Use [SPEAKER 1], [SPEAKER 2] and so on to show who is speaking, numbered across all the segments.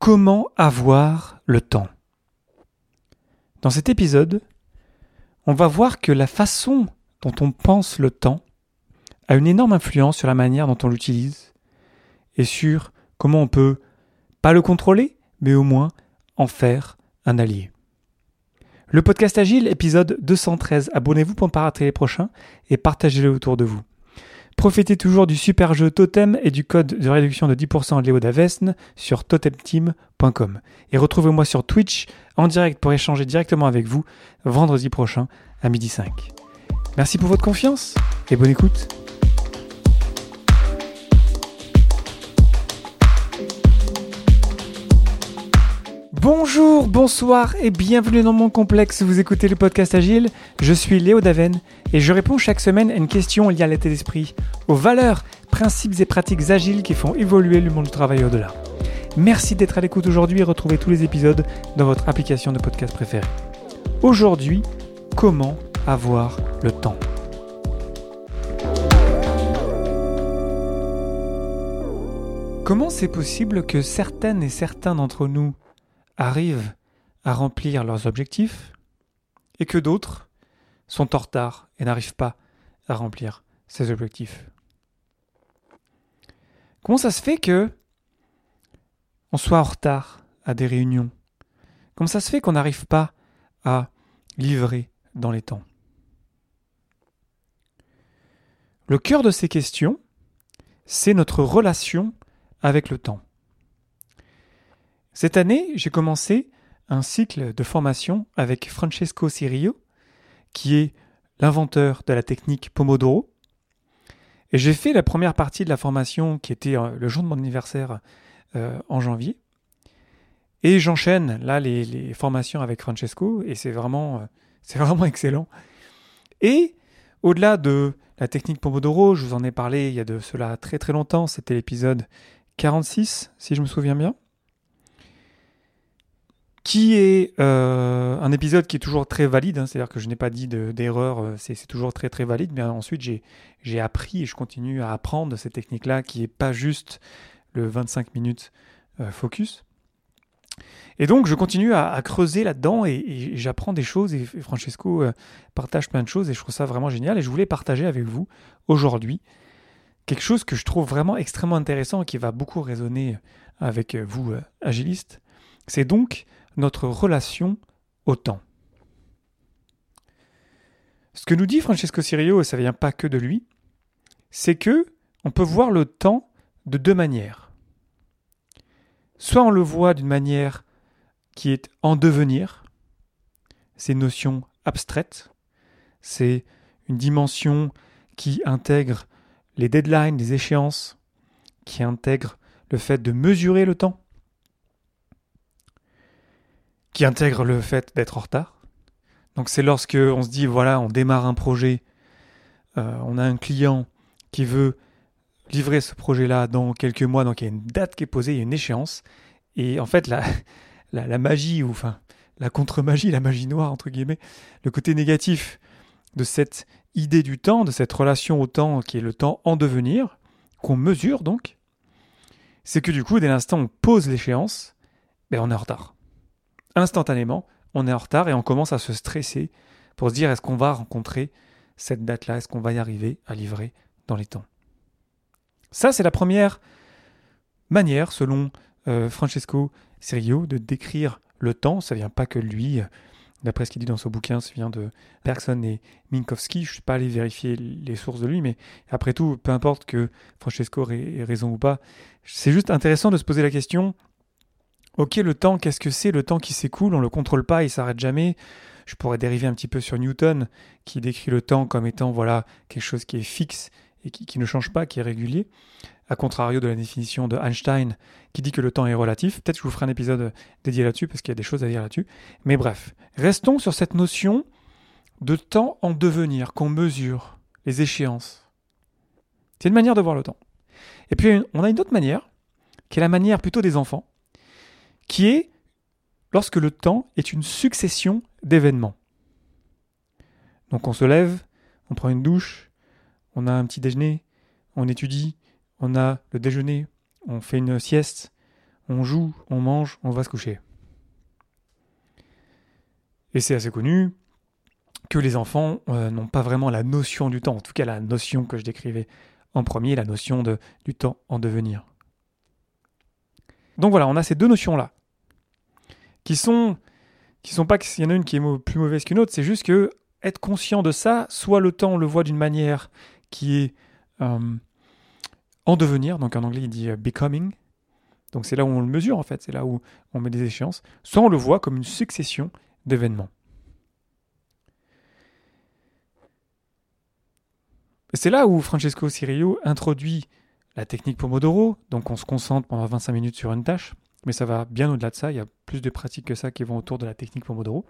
[SPEAKER 1] Comment avoir le temps? Dans cet épisode, on va voir que la façon dont on pense le temps a une énorme influence sur la manière dont on l'utilise et sur comment on peut pas le contrôler, mais au moins en faire un allié. Le podcast Agile, épisode 213. Abonnez-vous pour ne pas rater les prochains et partagez-le autour de vous. Profitez toujours du super jeu Totem et du code de réduction de 10% Léo Davesne sur totemteam.com. Et retrouvez-moi sur Twitch en direct pour échanger directement avec vous vendredi prochain à midi 5. Merci pour votre confiance et bonne écoute. Bonjour, bonsoir et bienvenue dans mon complexe. Vous écoutez le podcast Agile. Je suis Léo Daven et je réponds chaque semaine à une question liée à l'état d'esprit, aux valeurs, principes et pratiques agiles qui font évoluer le monde du travail au-delà. Merci d'être à l'écoute aujourd'hui et retrouvez tous les épisodes dans votre application de podcast préférée. Aujourd'hui, comment avoir le temps? Comment c'est possible que certaines et certains d'entre nous arrivent à remplir leurs objectifs et que d'autres sont en retard et n'arrivent pas à remplir ces objectifs. Comment ça se fait que on soit en retard à des réunions? Comment ça se fait qu'on n'arrive pas à livrer dans les temps? Le cœur de ces questions, c'est notre relation avec le temps. Cette année, j'ai commencé un cycle de formation avec Francesco Cirio, qui est l'inventeur de la technique Pomodoro. Et j'ai fait la première partie de la formation qui était euh, le jour de mon anniversaire euh, en janvier. Et j'enchaîne là les, formations avec Francesco et c'est vraiment, euh, c'est vraiment excellent. Et au-delà de la technique Pomodoro, je vous en ai parlé il y a de cela très très longtemps, c'était l'épisode 46 si je me souviens bien qui est euh, un épisode qui est toujours très valide, hein, c'est-à-dire que je n'ai pas dit d'erreur, euh, c'est toujours très très valide, mais ensuite j'ai appris et je continue à apprendre cette technique-là qui n'est pas juste le 25 minutes euh, focus. Et donc je continue à, creuser là-dedans et, j'apprends des choses et, Francesco partage plein de choses et je trouve ça vraiment génial et je voulais partager avec vous aujourd'hui quelque chose que je trouve vraiment extrêmement intéressant et qui va beaucoup résonner avec vous agilistes. C'est donc notre relation au temps. Ce que nous dit Francesco Cirio, et ça ne vient pas que de lui, c'est que on peut voir le temps de deux manières. Soit on le voit d'une manière qui est en devenir, c'est une notion abstraite, c'est une dimension qui intègre les deadlines, les échéances, qui intègre le fait de mesurer le temps, qui intègre le fait d'être en retard. Donc c'est lorsque on se dit voilà, on démarre un projet, euh, on a un client qui veut livrer ce projet-là dans quelques mois, donc il y a une date qui est posée, il y a une échéance, et en fait la, la, magie, ou enfin la contre-magie, la magie noire entre guillemets, le côté négatif de cette idée du temps, de cette relation au temps qui est le temps en devenir, qu'on mesure donc, c'est que du coup, dès l'instant où on pose l'échéance, ben on est en retard instantanément, on est en retard et on commence à se stresser pour se dire est-ce qu'on va rencontrer cette date-là, est-ce qu'on va y arriver à livrer dans les temps? Ça, c'est la première manière, selon euh, Francesco Serio, de décrire le temps. Ça vient pas que lui. D'après ce qu'il dit dans son bouquin, ça vient de Bergson et Minkowski. Je ne suis pas allé vérifier les sources de lui, mais après tout, peu importe que Francesco ait raison ou pas, c'est juste intéressant de se poser la question Ok, le temps, qu'est-ce que c'est Le temps qui s'écoule, on ne le contrôle pas, il s'arrête jamais. Je pourrais dériver un petit peu sur Newton, qui décrit le temps comme étant voilà quelque chose qui est fixe et qui, ne change pas, qui est régulier. A contrario de la définition de Einstein, qui dit que le temps est relatif. Peut-être que je vous ferai un épisode dédié là-dessus, parce qu'il y a des choses à dire là-dessus. Mais bref, restons sur cette notion de temps en devenir, qu'on mesure les échéances. C'est une manière de voir le temps. Et puis, on a une autre manière, qui est la manière plutôt des enfants, qui est lorsque le temps est une succession d'événements. Donc on se lève, on prend une douche, on a un petit déjeuner, on étudie, on a le déjeuner, on fait une sieste, on joue, on mange, on va se coucher. Et c'est assez connu que les enfants euh, n'ont pas vraiment la notion du temps, en tout cas la notion que je décrivais en premier, la notion de, du temps en devenir. Donc voilà, on a ces deux notions-là, qui sont, sont pas qu'il y en a une qui est plus mauvaise qu'une autre, c'est juste que être conscient de ça, soit le temps on le voit d'une manière qui est euh, en devenir, donc en anglais il dit euh, becoming, donc c'est là où on le mesure en fait, c'est là où on met des échéances, soit on le voit comme une succession d'événements. C'est là où Francesco Cirillo introduit la technique Pomodoro, donc on se concentre pendant 25 minutes sur une tâche, mais ça va bien au-delà de ça, il y a plus de pratiques que ça qui vont autour de la technique Pomodoro.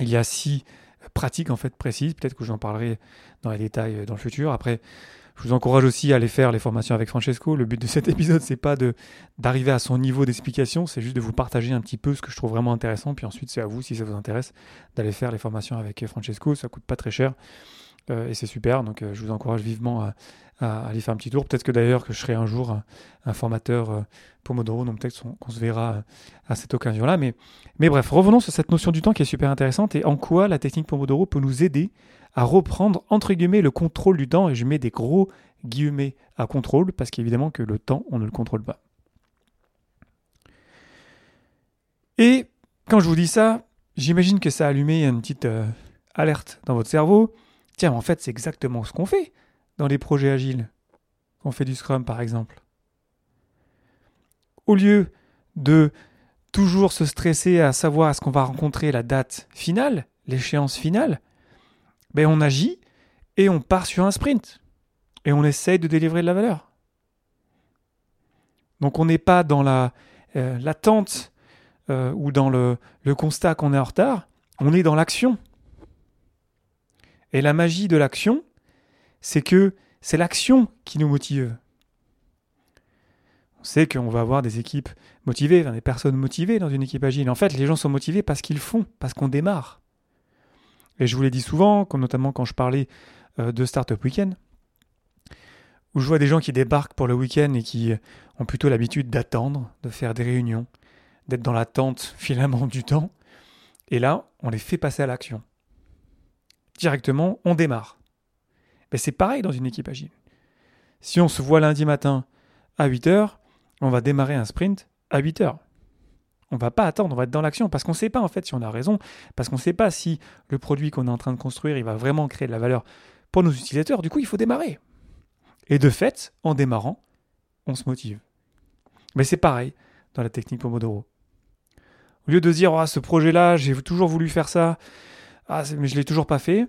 [SPEAKER 1] Il y a six pratiques en fait précises, peut-être que j'en parlerai dans les détails dans le futur. Après, je vous encourage aussi à aller faire les formations avec Francesco. Le but de cet épisode, c'est pas de d'arriver à son niveau d'explication, c'est juste de vous partager un petit peu ce que je trouve vraiment intéressant. Puis ensuite, c'est à vous, si ça vous intéresse, d'aller faire les formations avec Francesco. Ça coûte pas très cher euh, et c'est super. Donc, euh, je vous encourage vivement à, aller faire un petit tour. Peut-être que d'ailleurs que je serai un jour un, formateur euh, Pomodoro, donc peut-être qu'on se verra à cette occasion-là. Mais, mais bref, revenons sur cette notion du temps qui est super intéressante et en quoi la technique Pomodoro peut nous aider à reprendre entre guillemets le contrôle du temps et je mets des gros guillemets à contrôle parce qu'évidemment que le temps on ne le contrôle pas. Et quand je vous dis ça, j'imagine que ça a allumé une petite euh, alerte dans votre cerveau. Tiens, en fait, c'est exactement ce qu'on fait dans les projets agiles. On fait du Scrum par exemple. Au lieu de toujours se stresser à savoir est-ce qu'on va rencontrer la date finale, l'échéance finale, ben on agit et on part sur un sprint. Et on essaye de délivrer de la valeur. Donc on n'est pas dans la euh, l'attente euh, ou dans le constat qu'on est en retard, on est dans l'action. Et la magie de l'action, c'est que c'est l'action qui nous motive. On sait qu'on va avoir des équipes motivées, des personnes motivées dans une équipe agile. En fait, les gens sont motivés parce qu'ils font, parce qu'on démarre. Et je vous l'ai dit souvent, notamment quand je parlais euh, de Startup Weekend, où je vois des gens qui débarquent pour le week-end et qui ont plutôt l'habitude d'attendre, de faire des réunions, d'être dans l'attente finalement du temps. Et là, on les fait passer à l'action. Directement, on démarre. Mais c'est pareil dans une équipe agile. Si on se voit lundi matin à 8 heures, on va démarrer un sprint à 8 heures. On va pas attendre, on va être dans l'action parce qu'on ne sait pas en fait si on a raison, parce qu'on ne sait pas si le produit qu'on est en train de construire, il va vraiment créer de la valeur pour nos utilisateurs. Du coup, il faut démarrer. Et de fait, en démarrant, on se motive. Mais c'est pareil dans la technique Pomodoro. Au lieu de dire ah, ce projet-là, j'ai toujours voulu faire ça, ah, mais je l'ai toujours pas fait,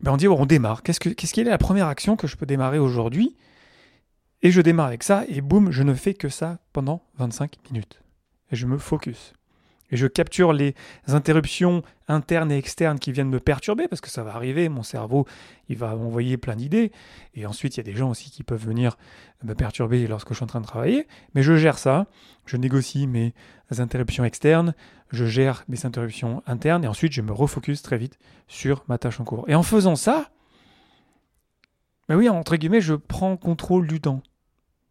[SPEAKER 1] ben on dit on démarre. Qu'est-ce, que, qu'est-ce qui est la première action que je peux démarrer aujourd'hui? Et je démarre avec ça, et boum, je ne fais que ça pendant 25 minutes et je me focus. Et je capture les interruptions internes et externes qui viennent me perturber, parce que ça va arriver, mon cerveau, il va m'envoyer plein d'idées. Et ensuite, il y a des gens aussi qui peuvent venir me perturber lorsque je suis en train de travailler. Mais je gère ça, je négocie mes interruptions externes, je gère mes interruptions internes, et ensuite, je me refocus très vite sur ma tâche en cours. Et en faisant ça, ben oui, entre guillemets, je prends contrôle du temps.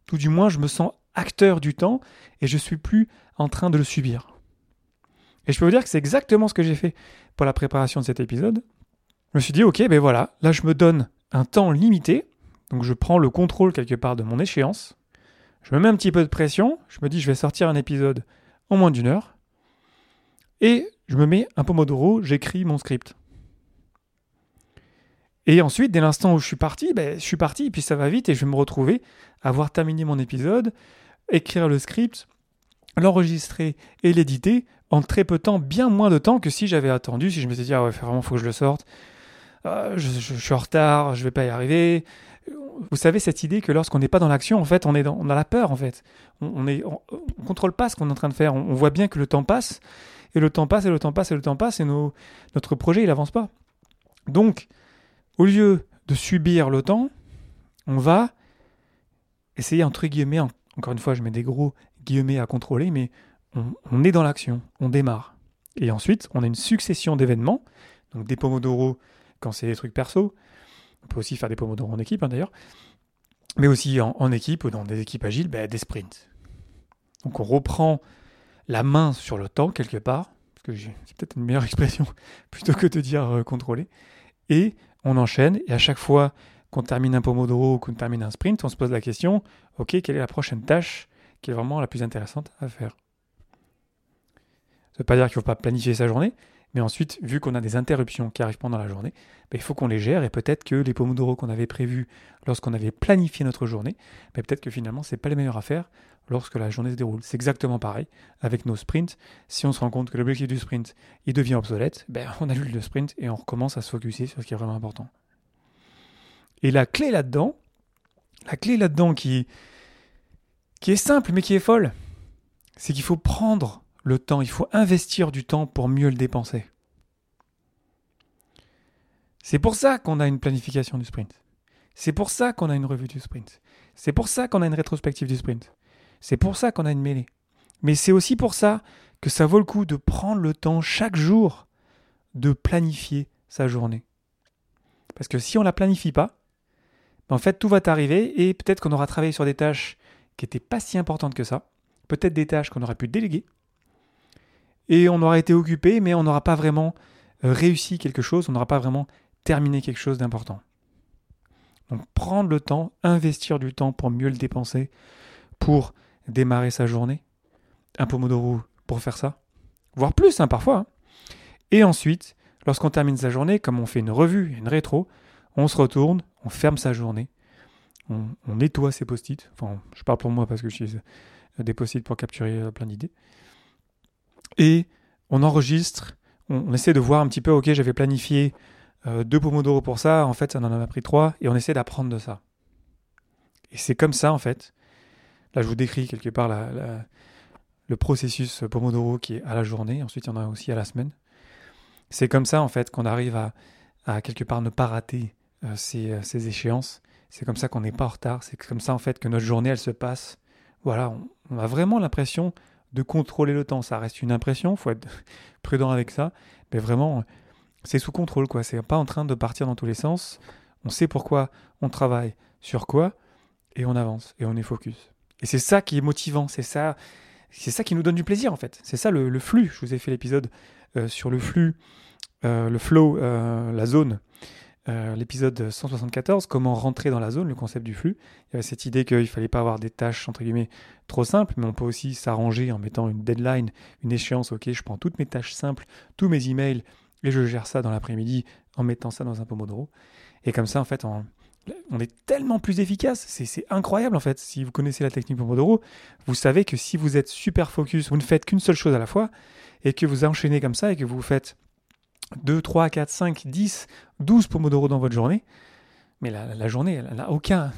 [SPEAKER 1] Tout du moins, je me sens acteur du temps et je suis plus en train de le subir. Et je peux vous dire que c'est exactement ce que j'ai fait pour la préparation de cet épisode. Je me suis dit, ok, ben voilà, là je me donne un temps limité, donc je prends le contrôle quelque part de mon échéance, je me mets un petit peu de pression, je me dis, je vais sortir un épisode en moins d'une heure, et je me mets un pomodoro, j'écris mon script. Et ensuite, dès l'instant où je suis parti, ben, je suis parti, et puis ça va vite, et je vais me retrouver avoir terminé mon épisode, écrire le script, l'enregistrer et l'éditer en très peu de temps, bien moins de temps que si j'avais attendu, si je m'étais dit, ah ouais, vraiment, faut que je le sorte, ah, je, suis en retard, je vais pas y arriver. Vous savez, cette idée que lorsqu'on n'est pas dans l'action, en fait, on, est dans, on a la peur, en fait. On ne on, contrôle pas ce qu'on est en train de faire. On, voit bien que le temps passe, et le temps passe, et le temps passe, et le temps passe, et nos, notre projet, il avance pas. Donc, au lieu de subir le temps, on va essayer, entre guillemets, encore une fois, je mets des gros guillemets à contrôler, mais on, est dans l'action, on démarre. Et ensuite, on a une succession d'événements, donc des pomodoro quand c'est des trucs perso, on peut aussi faire des pomodoro en équipe hein, d'ailleurs, mais aussi en, équipe ou dans des équipes agiles, ben, des sprints. Donc on reprend la main sur le temps quelque part, parce que c'est peut-être une meilleure expression plutôt que de dire euh, contrôler, et on enchaîne, et à chaque fois qu'on termine un pomodoro ou qu'on termine un sprint, on se pose la question, ok, quelle est la prochaine tâche qui est vraiment la plus intéressante à faire? Ça ne veut pas dire qu'il ne faut pas planifier sa journée, mais ensuite, vu qu'on a des interruptions qui arrivent pendant la journée, ben, il faut qu'on les gère et peut-être que les pomodoro qu'on avait prévus lorsqu'on avait planifié notre journée, ben, peut-être que finalement, ce n'est pas les meilleurs à faire lorsque la journée se déroule. C'est exactement pareil avec nos sprints. Si on se rend compte que l'objectif du sprint il devient obsolète, ben, on annule le sprint et on recommence à se focuser sur ce qui est vraiment important. Et la clé là-dedans, la clé là-dedans qui est simple mais qui est folle, c'est qu'il faut prendre le temps, il faut investir du temps pour mieux le dépenser. C'est pour ça qu'on a une planification du sprint. C'est pour ça qu'on a une revue du sprint. C'est pour ça qu'on a une rétrospective du sprint. C'est pour ça qu'on a une mêlée. Mais c'est aussi pour ça que ça vaut le coup de prendre le temps chaque jour de planifier sa journée. Parce que si on ne la planifie pas, ben en fait tout va t'arriver et peut-être qu'on aura travaillé sur des tâches qui n'étaient pas si importantes que ça, peut-être des tâches qu'on aurait pu déléguer, et on aura été occupé, mais on n'aura pas vraiment euh, réussi quelque chose, on n'aura pas vraiment terminé quelque chose d'important. Donc prendre le temps, investir du temps pour mieux le dépenser, pour démarrer sa journée, un pomodoro pour faire ça, voire plus hein, parfois. Hein. Et ensuite, lorsqu'on termine sa journée, comme on fait une revue, une rétro, on se retourne, on ferme sa journée, on, nettoie ses post-it. Enfin, je parle pour moi parce que je suis des post-it pour capturer euh, plein d'idées. Et on enregistre, on, essaie de voir un petit peu, ok, j'avais planifié euh, deux pomodoro pour ça, en fait, ça en a pris trois, et on essaie d'apprendre de ça. Et c'est comme ça, en fait. Là, je vous décris quelque part le processus pomodoro qui est à la journée, ensuite il y en a aussi à la semaine. C'est comme ça, en fait, qu'on arrive à, quelque part ne pas rater euh, euh, ces, échéances. C'est comme ça qu'on n'est pas en retard. C'est comme ça, en fait, que notre journée, elle se passe. Voilà, on a vraiment l'impression de contrôler le temps. Ça reste une impression, faut être prudent avec ça, mais vraiment, c'est sous contrôle, quoi. C'est pas en train de partir dans tous les sens. On sait pourquoi on travaille, sur quoi, et on avance, et on est focus. Et c'est ça qui est motivant, c'est ça, c'est ça qui nous donne du plaisir, en fait. C'est ça le, flux. Je vous ai fait l'épisode euh, sur le flux, euh, le flow, euh, la zone. Euh, l'épisode 174, comment rentrer dans la zone, le concept du flux. Il y avait cette idée qu'il ne fallait pas avoir des tâches, entre guillemets, trop simples, mais on peut aussi s'arranger en mettant une deadline, une échéance. Ok, je prends toutes mes tâches simples, tous mes emails, et je gère ça dans l'après-midi en mettant ça dans un Pomodoro. Et comme ça, en fait, on, on est tellement plus efficace. C'est incroyable, en fait. Si vous connaissez la technique Pomodoro, vous savez que si vous êtes super focus, vous ne faites qu'une seule chose à la fois, et que vous enchaînez comme ça, et que vous faites 2, 3, 4, 5, 10, 12 Pomodoro dans votre journée, mais la, journée, elle n'a aucun.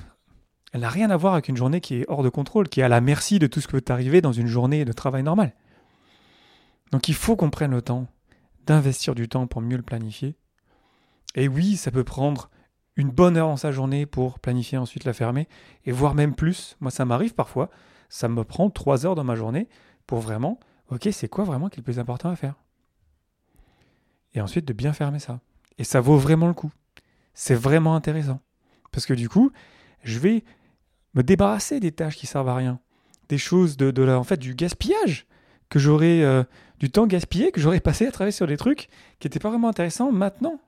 [SPEAKER 1] Elle n'a rien à voir avec une journée qui est hors de contrôle, qui est à la merci de tout ce qui peut arriver dans une journée de travail normale. Donc il faut qu'on prenne le temps d'investir du temps pour mieux le planifier. Et oui, ça peut prendre une bonne heure dans sa journée pour planifier ensuite la fermer, et voire même plus. Moi, ça m'arrive parfois. Ça me prend trois heures dans ma journée pour vraiment, ok, c'est quoi vraiment qui est le plus important à faire? Et ensuite de bien fermer ça. Et ça vaut vraiment le coup. C'est vraiment intéressant. Parce que du coup, je vais me débarrasser des tâches qui servent à rien. Des choses de, de en fait, du gaspillage que j'aurais, euh, du temps gaspillé que j'aurais passé à travailler sur des trucs qui n'étaient pas vraiment intéressants maintenant.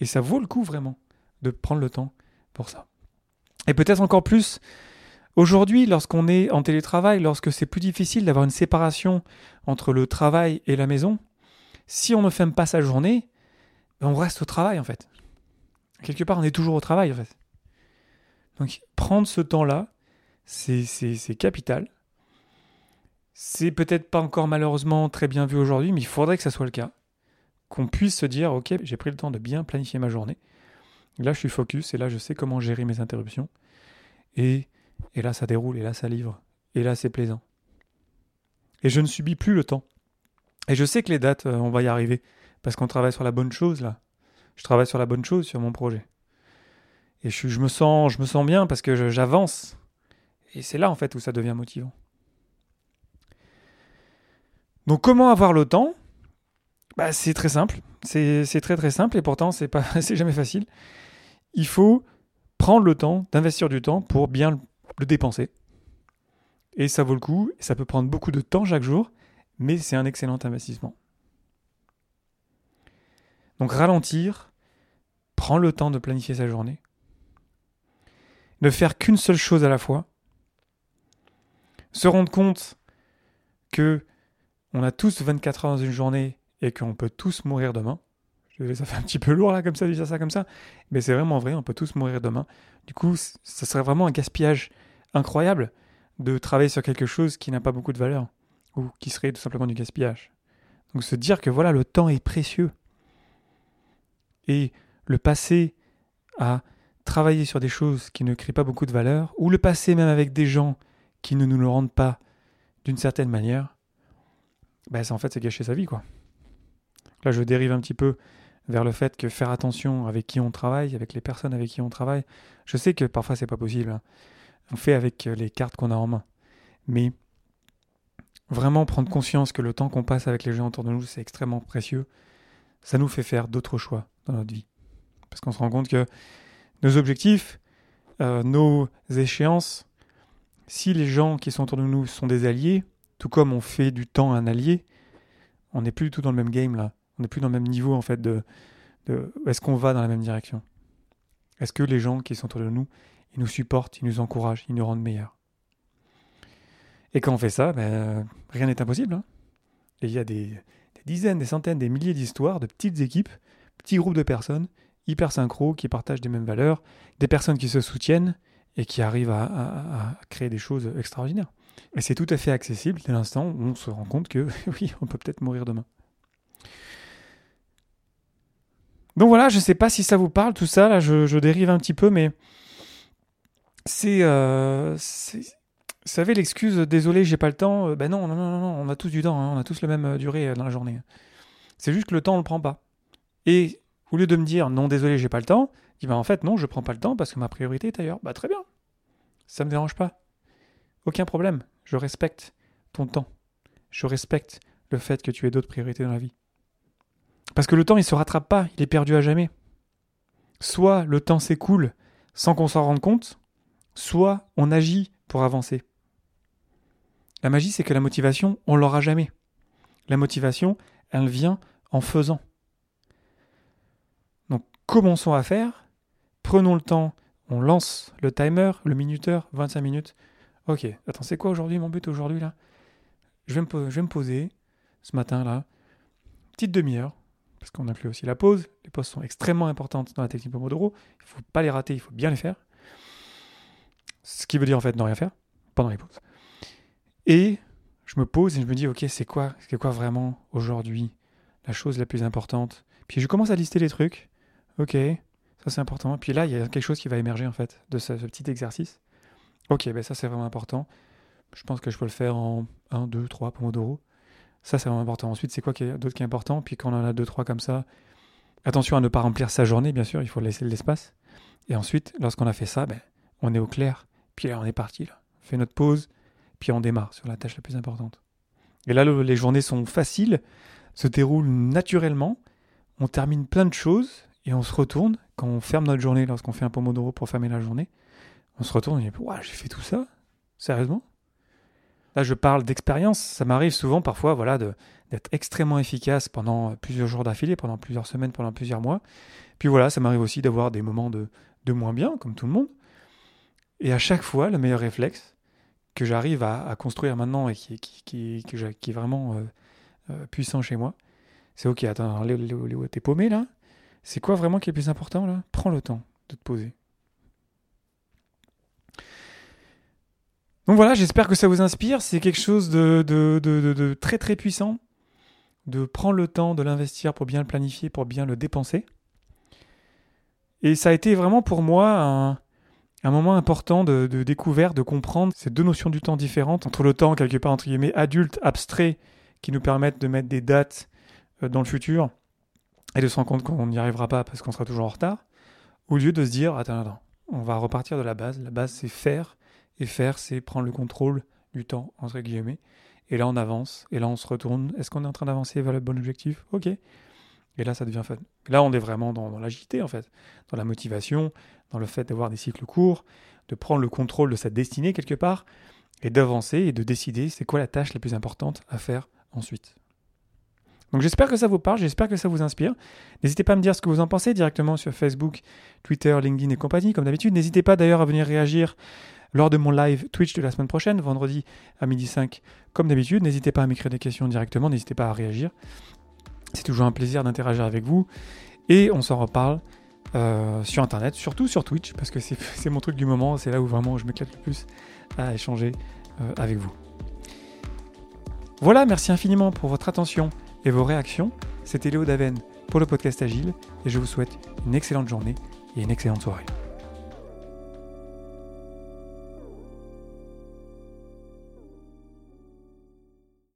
[SPEAKER 1] Et ça vaut le coup vraiment de prendre le temps pour ça. Et peut-être encore plus aujourd'hui, lorsqu'on est en télétravail, lorsque c'est plus difficile d'avoir une séparation entre le travail et la maison, si on ne ferme pas sa journée, ben, on reste au travail en fait. Quelque part, on est toujours au travail en fait. Donc prendre ce temps-là, c'est capital. C'est peut-être pas encore malheureusement très bien vu aujourd'hui, mais il faudrait que ça soit le cas. Qu'on puisse se dire, ok, j'ai pris le temps de bien planifier ma journée. Là, je suis focus et là, je sais comment gérer mes interruptions. Et, et là, ça déroule et là, ça livre. Et là, c'est plaisant. Et je ne subis plus le temps. Et je sais que les dates, euh, on va y arriver. Parce qu'on travaille sur la bonne chose, là. Je travaille sur la bonne chose, sur mon projet. Et je, me, sens, je me sens bien parce que j'avance. Et c'est là, en fait, où ça devient motivant. Donc, comment avoir le temps? Bah, C'est très simple. C'est très, très simple. Et pourtant, c'est jamais facile. Il faut prendre le temps d'investir du temps pour bien le dépenser. Et ça vaut le coup, ça peut prendre beaucoup de temps chaque jour, mais c'est un excellent investissement. Donc ralentir, prendre le temps de planifier sa journée, ne faire qu'une seule chose à la fois, se rendre compte que on a tous 24 heures dans une journée et qu'on peut tous mourir demain. Ça fait un petit peu lourd là comme ça de dire ça comme ça, mais c'est vraiment vrai, on peut tous mourir demain. Du coup, ça serait vraiment un gaspillage incroyable de travailler sur quelque chose qui n'a pas beaucoup de valeur ou qui serait tout simplement du gaspillage. Donc se dire que voilà, le temps est précieux et le passer à travailler sur des choses qui ne créent pas beaucoup de valeur ou le passer même avec des gens qui ne nous le rendent pas d'une certaine manière, ben en fait c'est gâcher sa vie quoi. Là je dérive un petit peu vers le fait que faire attention avec qui on travaille, avec les personnes avec qui on travaille. Je sais que parfois c'est pas possible. Hein. On fait avec les cartes qu'on a en main. Mais vraiment prendre conscience que le temps qu'on passe avec les gens autour de nous, c'est extrêmement précieux, ça nous fait faire d'autres choix dans notre vie. Parce qu'on se rend compte que nos objectifs, euh, nos échéances, si les gens qui sont autour de nous sont des alliés, tout comme on fait du temps un allié, on n'est plus du tout dans le même game là. On n'est plus dans le même niveau en fait de, de est-ce qu'on va dans la même direction? Est-ce que les gens qui sont autour de nous, ils nous supportent, ils nous encouragent, ils nous rendent meilleurs? Et quand on fait ça, ben, rien n'est impossible. Hein. Et il y a des, dizaines, des centaines, des milliers d'histoires de petites équipes, petits groupes de personnes hyper synchro, qui partagent des mêmes valeurs, des personnes qui se soutiennent et qui arrivent à, à créer des choses extraordinaires. Et c'est tout à fait accessible dès l'instant où on se rend compte que oui, on peut peut-être mourir demain. Donc voilà, je ne sais pas si ça vous parle tout ça, là je, dérive un petit peu, mais c'est... Euh, vous savez l'excuse désolé j'ai pas le temps, euh, ben non, non, non, non, on a tous du temps, hein, on a tous la même euh, durée euh, dans la journée. C'est juste que le temps on le prend pas. Et au lieu de me dire non désolé j'ai pas le temps, je dis ben en fait non je prends pas le temps parce que ma priorité est ailleurs. Bah très bien, ça me dérange pas. Aucun problème, je respecte ton temps. Je respecte le fait que tu aies d'autres priorités dans la vie. Parce que le temps, il se rattrape pas, il est perdu à jamais. Soit le temps s'écoule sans qu'on s'en rende compte, soit on agit pour avancer. La magie, c'est que la motivation, on l'aura jamais. La motivation, elle vient en faisant. Donc commençons à faire, prenons le temps, on lance le timer, le minuteur, 25 minutes. Ok, attends, c'est quoi aujourd'hui mon but aujourd'hui là? Je vais, me, poser ce matin là, petite demi-heure, parce qu'on inclut aussi la pause. Les pauses sont extrêmement importantes dans la technique Pomodoro. Il ne faut pas les rater, il faut bien les faire. Ce qui veut dire en fait ne rien faire pendant les pauses. Et je me pose et je me dis, ok, c'est quoi, c'est quoi vraiment aujourd'hui la chose la plus importante? Puis je commence à lister les trucs. Ok, ça c'est important. Puis là, il y a quelque chose qui va émerger en fait de ce, petit exercice. Ok, ben ça c'est vraiment important. Je pense que je peux le faire en 1, 2, 3 Pomodoro. Ça, c'est vraiment important. Ensuite, c'est quoi d'autre qui est important? Puis quand on en a deux, trois comme ça, attention à ne pas remplir sa journée, bien sûr, il faut laisser de l'espace. Et ensuite, lorsqu'on a fait ça, ben, on est au clair. Puis là, on est parti. Là. On fait notre pause, puis on démarre sur la tâche la plus importante. Et là, les journées sont faciles, se déroulent naturellement. On termine plein de choses et on se retourne. Quand on ferme notre journée, lorsqu'on fait un pomodoro pour fermer la journée, on se retourne et on dit j'ai fait tout ça? Sérieusement? Là, je parle d'expérience. Ça m'arrive souvent, parfois, voilà, d'être extrêmement efficace pendant plusieurs jours d'affilée, pendant plusieurs semaines, pendant plusieurs mois. Puis voilà, ça m'arrive aussi d'avoir des moments de, de, moins bien, comme tout le monde. Et à chaque fois, le meilleur réflexe que j'arrive à, construire maintenant et qui, est vraiment euh, euh, puissant chez moi, c'est ok, attends, Léo, t'es paumé là? C'est quoi vraiment qui est le plus important là? Prends le temps de te poser. Donc voilà, j'espère que ça vous inspire. C'est quelque chose de, de, très très puissant, de prendre le temps de l'investir pour bien le planifier, pour bien le dépenser. Et ça a été vraiment pour moi un, un moment important de, découverte, de comprendre ces deux notions du temps différentes, entre le temps quelque part entre guillemets adulte, abstrait, qui nous permettent de mettre des dates euh, dans le futur, et de se rendre compte qu'on n'y arrivera pas parce qu'on sera toujours en retard, au lieu de se dire, attends, attends, on va repartir de la base. La base, c'est faire et faire, c'est prendre le contrôle du temps, entre guillemets. Et là, on avance. Et là, on se retourne. Est-ce qu'on est en train d'avancer vers le bon objectif? Ok. Et là, ça devient fun. Là, on est vraiment dans, l'agilité, en fait. Dans la motivation, dans le fait d'avoir des cycles courts, de prendre le contrôle de sa destinée, quelque part. et d'avancer et de décider c'est quoi la tâche la plus importante à faire ensuite. Donc j'espère que ça vous parle, j'espère que ça vous inspire. N'hésitez pas à me dire ce que vous en pensez directement sur Facebook, Twitter, LinkedIn et compagnie, comme d'habitude. N'hésitez pas d'ailleurs à venir réagir lors de mon live Twitch de la semaine prochaine, vendredi à midi 5, comme d'habitude. N'hésitez pas à m'écrire des questions directement, n'hésitez pas à réagir. C'est toujours un plaisir d'interagir avec vous. Et on s'en reparle euh, sur Internet, surtout sur Twitch, parce que c'est mon truc du moment, c'est là où vraiment je m'éclate le plus à échanger euh, avec vous. Voilà, merci infiniment pour votre attention et vos réactions. C'était Léo Daven pour le podcast Agile et je vous souhaite une excellente journée et une excellente soirée.